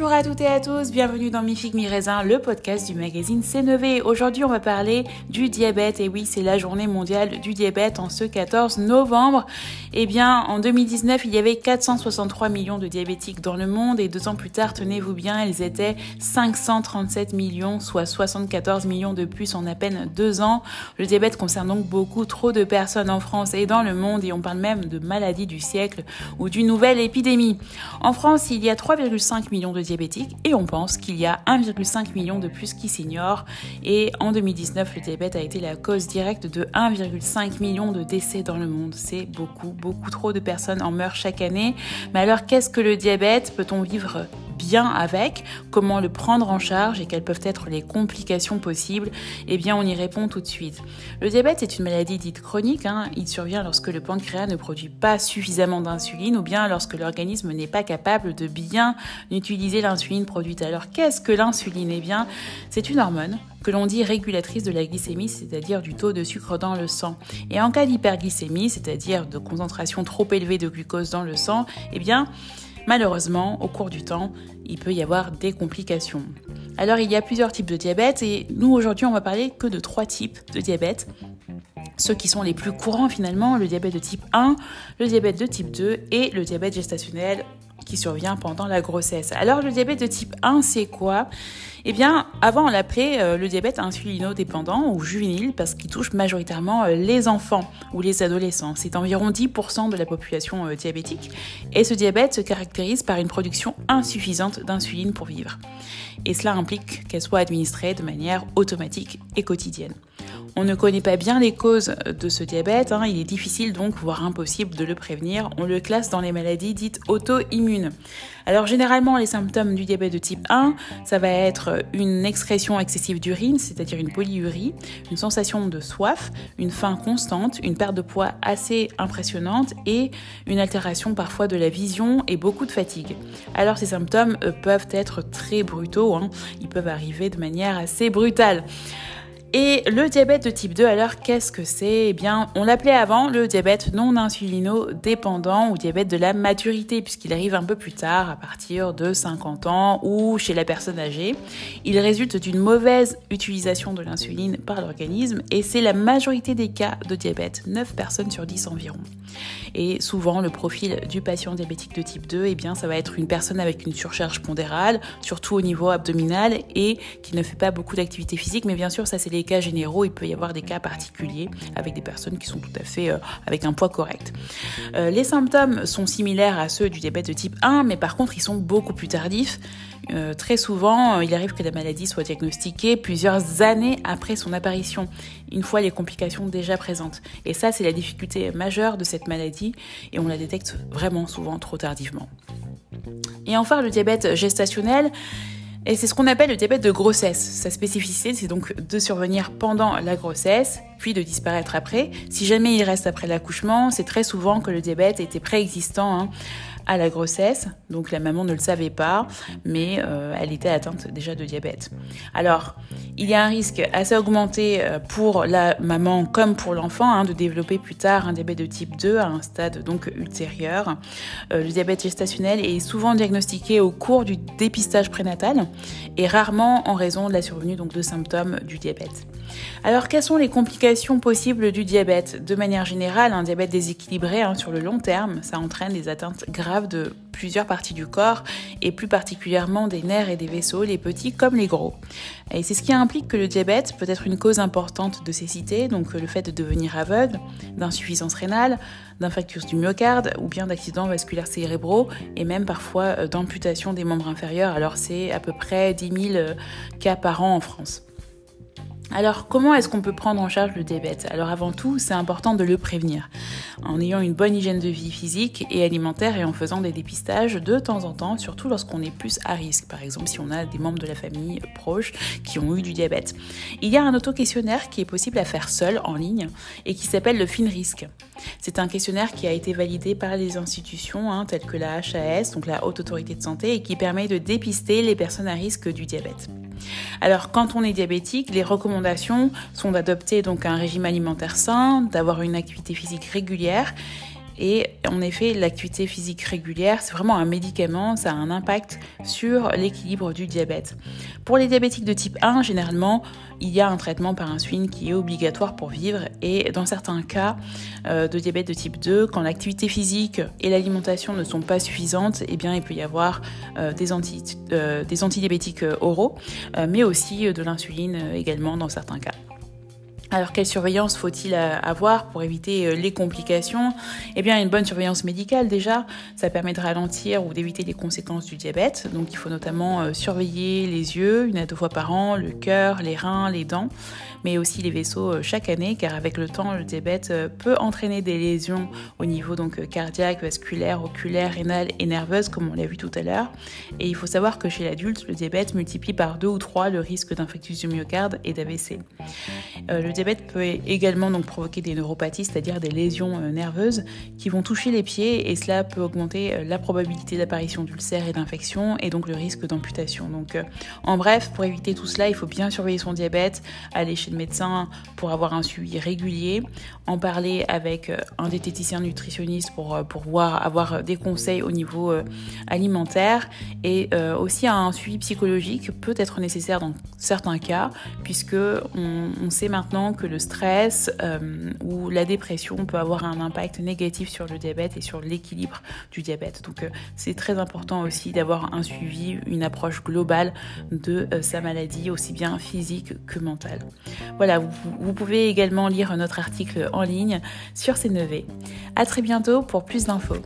Bonjour à toutes et à tous, bienvenue dans Mi Figue Mi Raisin, le podcast du magazine C9. Aujourd'hui, on va parler du diabète. Et oui, c'est la journée mondiale du diabète en ce 14 novembre. Eh bien, en 2019, il y avait 463 millions de diabétiques dans le monde et deux ans plus tard, tenez-vous bien, ils étaient 537 millions, soit 74 millions de plus en à peine deux ans. Le diabète concerne donc beaucoup trop de personnes en France et dans le monde et on parle même de maladie du siècle ou d'une nouvelle épidémie. En France, il y a 3,5 millions de et on pense qu'il y a 1,5 million de plus qui s'ignorent. Et en 2019, le diabète a été la cause directe de 1,5 million de décès dans le monde. C'est beaucoup, beaucoup trop de personnes en meurent chaque année. Mais alors, qu'est-ce que le diabète? Peut-on vivre bien avec, comment le prendre en charge et quelles peuvent être les complications possibles, eh bien on y répond tout de suite. Le diabète est une maladie dite chronique, hein. il survient lorsque le pancréas ne produit pas suffisamment d'insuline ou bien lorsque l'organisme n'est pas capable de bien utiliser l'insuline produite. Alors qu'est-ce que l'insuline? Eh bien c'est une hormone que l'on dit régulatrice de la glycémie, c'est-à-dire du taux de sucre dans le sang. Et en cas d'hyperglycémie, c'est-à-dire de concentration trop élevée de glucose dans le sang, eh bien, Malheureusement, au cours du temps, il peut y avoir des complications. Alors il y a plusieurs types de diabète et nous aujourd'hui on va parler que de trois types de diabète. Ceux qui sont les plus courants finalement, le diabète de type 1, le diabète de type 2 et le diabète gestationnel qui survient pendant la grossesse. Alors le diabète de type 1, c'est quoi? Eh bien, avant on l'appelait euh, le diabète insulinodépendant ou juvénile parce qu'il touche majoritairement euh, les enfants ou les adolescents. C'est environ 10% de la population euh, diabétique et ce diabète se caractérise par une production insuffisante d'insuline pour vivre. Et cela implique qu'elle soit administrée de manière automatique et quotidienne. On ne connaît pas bien les causes de ce diabète, hein. il est difficile donc, voire impossible de le prévenir. On le classe dans les maladies dites auto-immunes. Alors généralement les symptômes du diabète de type 1, ça va être une excrétion excessive d'urine, c'est-à-dire une polyurie, une sensation de soif, une faim constante, une perte de poids assez impressionnante et une altération parfois de la vision et beaucoup de fatigue. Alors ces symptômes peuvent être très brutaux, hein. ils peuvent arriver de manière assez brutale. Et le diabète de type 2, alors qu'est-ce que c'est? Eh bien, on l'appelait avant le diabète non insulino-dépendant ou diabète de la maturité, puisqu'il arrive un peu plus tard, à partir de 50 ans ou chez la personne âgée. Il résulte d'une mauvaise utilisation de l'insuline par l'organisme et c'est la majorité des cas de diabète, 9 personnes sur 10 environ. Et souvent, le profil du patient diabétique de type 2, eh bien, ça va être une personne avec une surcharge pondérale, surtout au niveau abdominal, et qui ne fait pas beaucoup d'activité physique, mais bien sûr, ça c'est les cas généraux, il peut y avoir des cas particuliers avec des personnes qui sont tout à fait euh, avec un poids correct. Euh, les symptômes sont similaires à ceux du diabète de type 1, mais par contre ils sont beaucoup plus tardifs. Euh, très souvent, il arrive que la maladie soit diagnostiquée plusieurs années après son apparition, une fois les complications déjà présentes. Et ça, c'est la difficulté majeure de cette maladie, et on la détecte vraiment souvent trop tardivement. Et enfin, le diabète gestationnel, et c'est ce qu'on appelle le diabète de grossesse. Sa spécificité, c'est donc de survenir pendant la grossesse, puis de disparaître après. Si jamais il reste après l'accouchement, c'est très souvent que le diabète était préexistant hein, à la grossesse, donc la maman ne le savait pas, mais euh, elle était atteinte déjà de diabète. Alors, il y a un risque assez augmenté euh, pour la maman comme pour l'enfant hein, de développer plus tard un diabète de type 2 à un stade donc ultérieur. Euh, le diabète gestationnel est souvent diagnostiqué au cours du dépistage prénatal et rarement en raison de la survenue donc de symptômes du diabète. Alors, quelles sont les complications possibles du diabète? De manière générale, un diabète déséquilibré hein, sur le long terme, ça entraîne des atteintes graves de plusieurs parties du corps et plus particulièrement des nerfs et des vaisseaux, les petits comme les gros. Et c'est ce qui implique que le diabète peut être une cause importante de cécité, donc le fait de devenir aveugle, d'insuffisance rénale, d'infarctus du myocarde ou bien d'accidents vasculaires cérébraux et même parfois euh, d'amputation des membres inférieurs. Alors c'est à peu près 10 000 euh, cas par an en France. Alors, comment est-ce qu'on peut prendre en charge le diabète? Alors, avant tout, c'est important de le prévenir en ayant une bonne hygiène de vie physique et alimentaire et en faisant des dépistages de temps en temps, surtout lorsqu'on est plus à risque. Par exemple, si on a des membres de la famille proches qui ont eu du diabète. Il y a un auto-questionnaire qui est possible à faire seul en ligne et qui s'appelle le FINRISC. C'est un questionnaire qui a été validé par les institutions hein, telles que la HAS, donc la Haute Autorité de Santé, et qui permet de dépister les personnes à risque du diabète. Alors, quand on est diabétique, les recommandations sont d'adopter donc un régime alimentaire sain, d'avoir une activité physique régulière Et en effet, l'activité physique régulière, c'est vraiment un médicament, ça a un impact sur l'équilibre du diabète. Pour les diabétiques de type 1, généralement, il y a un traitement par insuline qui est obligatoire pour vivre et dans certains cas euh, de diabète de type 2, quand l'activité physique et l'alimentation ne sont pas suffisantes, eh bien il peut y avoir euh, euh, des antidiabétiques oraux, mais aussi de l'insuline également dans certains cas. Alors quelle surveillance faut-il euh, avoir pour éviter euh, les complications? Eh bien une bonne surveillance médicale déjà, ça permet de ralentir ou d'éviter les conséquences du diabète. Donc il faut notamment euh, surveiller les yeux une à deux fois par an, le cœur, les reins, les dents, mais aussi les vaisseaux chaque année car avec le temps le diabète peut entraîner des lésions au niveau donc cardiaque, vasculaire, oculaire, rénal et nerveuse comme on l'a vu tout à l'heure. Et il faut savoir que chez l'adulte, le diabète multiplie par deux ou trois le risque d'infarctus du myocarde et d'AVC diabète peut également donc provoquer des neuropathies, c'est-à-dire des lésions euh, nerveuses qui vont toucher les pieds et cela peut augmenter euh, la probabilité d'apparition d'ulcères et d'infections et donc le risque d'amputation. Donc euh, en bref, pour éviter tout cela, il faut bien surveiller son diabète, aller chez le médecin pour avoir un suivi régulier, en parler avec un diététicien nutritionniste pour, pour voir, avoir des conseils au niveau alimentaire et aussi un suivi psychologique peut être nécessaire dans certains cas puisque on sait maintenant que le stress euh, ou la dépression peut avoir un impact négatif sur le diabète et sur l'équilibre du diabète. Donc euh, c'est très important aussi d'avoir un suivi, une approche globale de euh, sa maladie, aussi bien physique que mentale. Voilà, vous, pouvez également lire notre article en ligne sur C9. À très bientôt pour plus d'infos.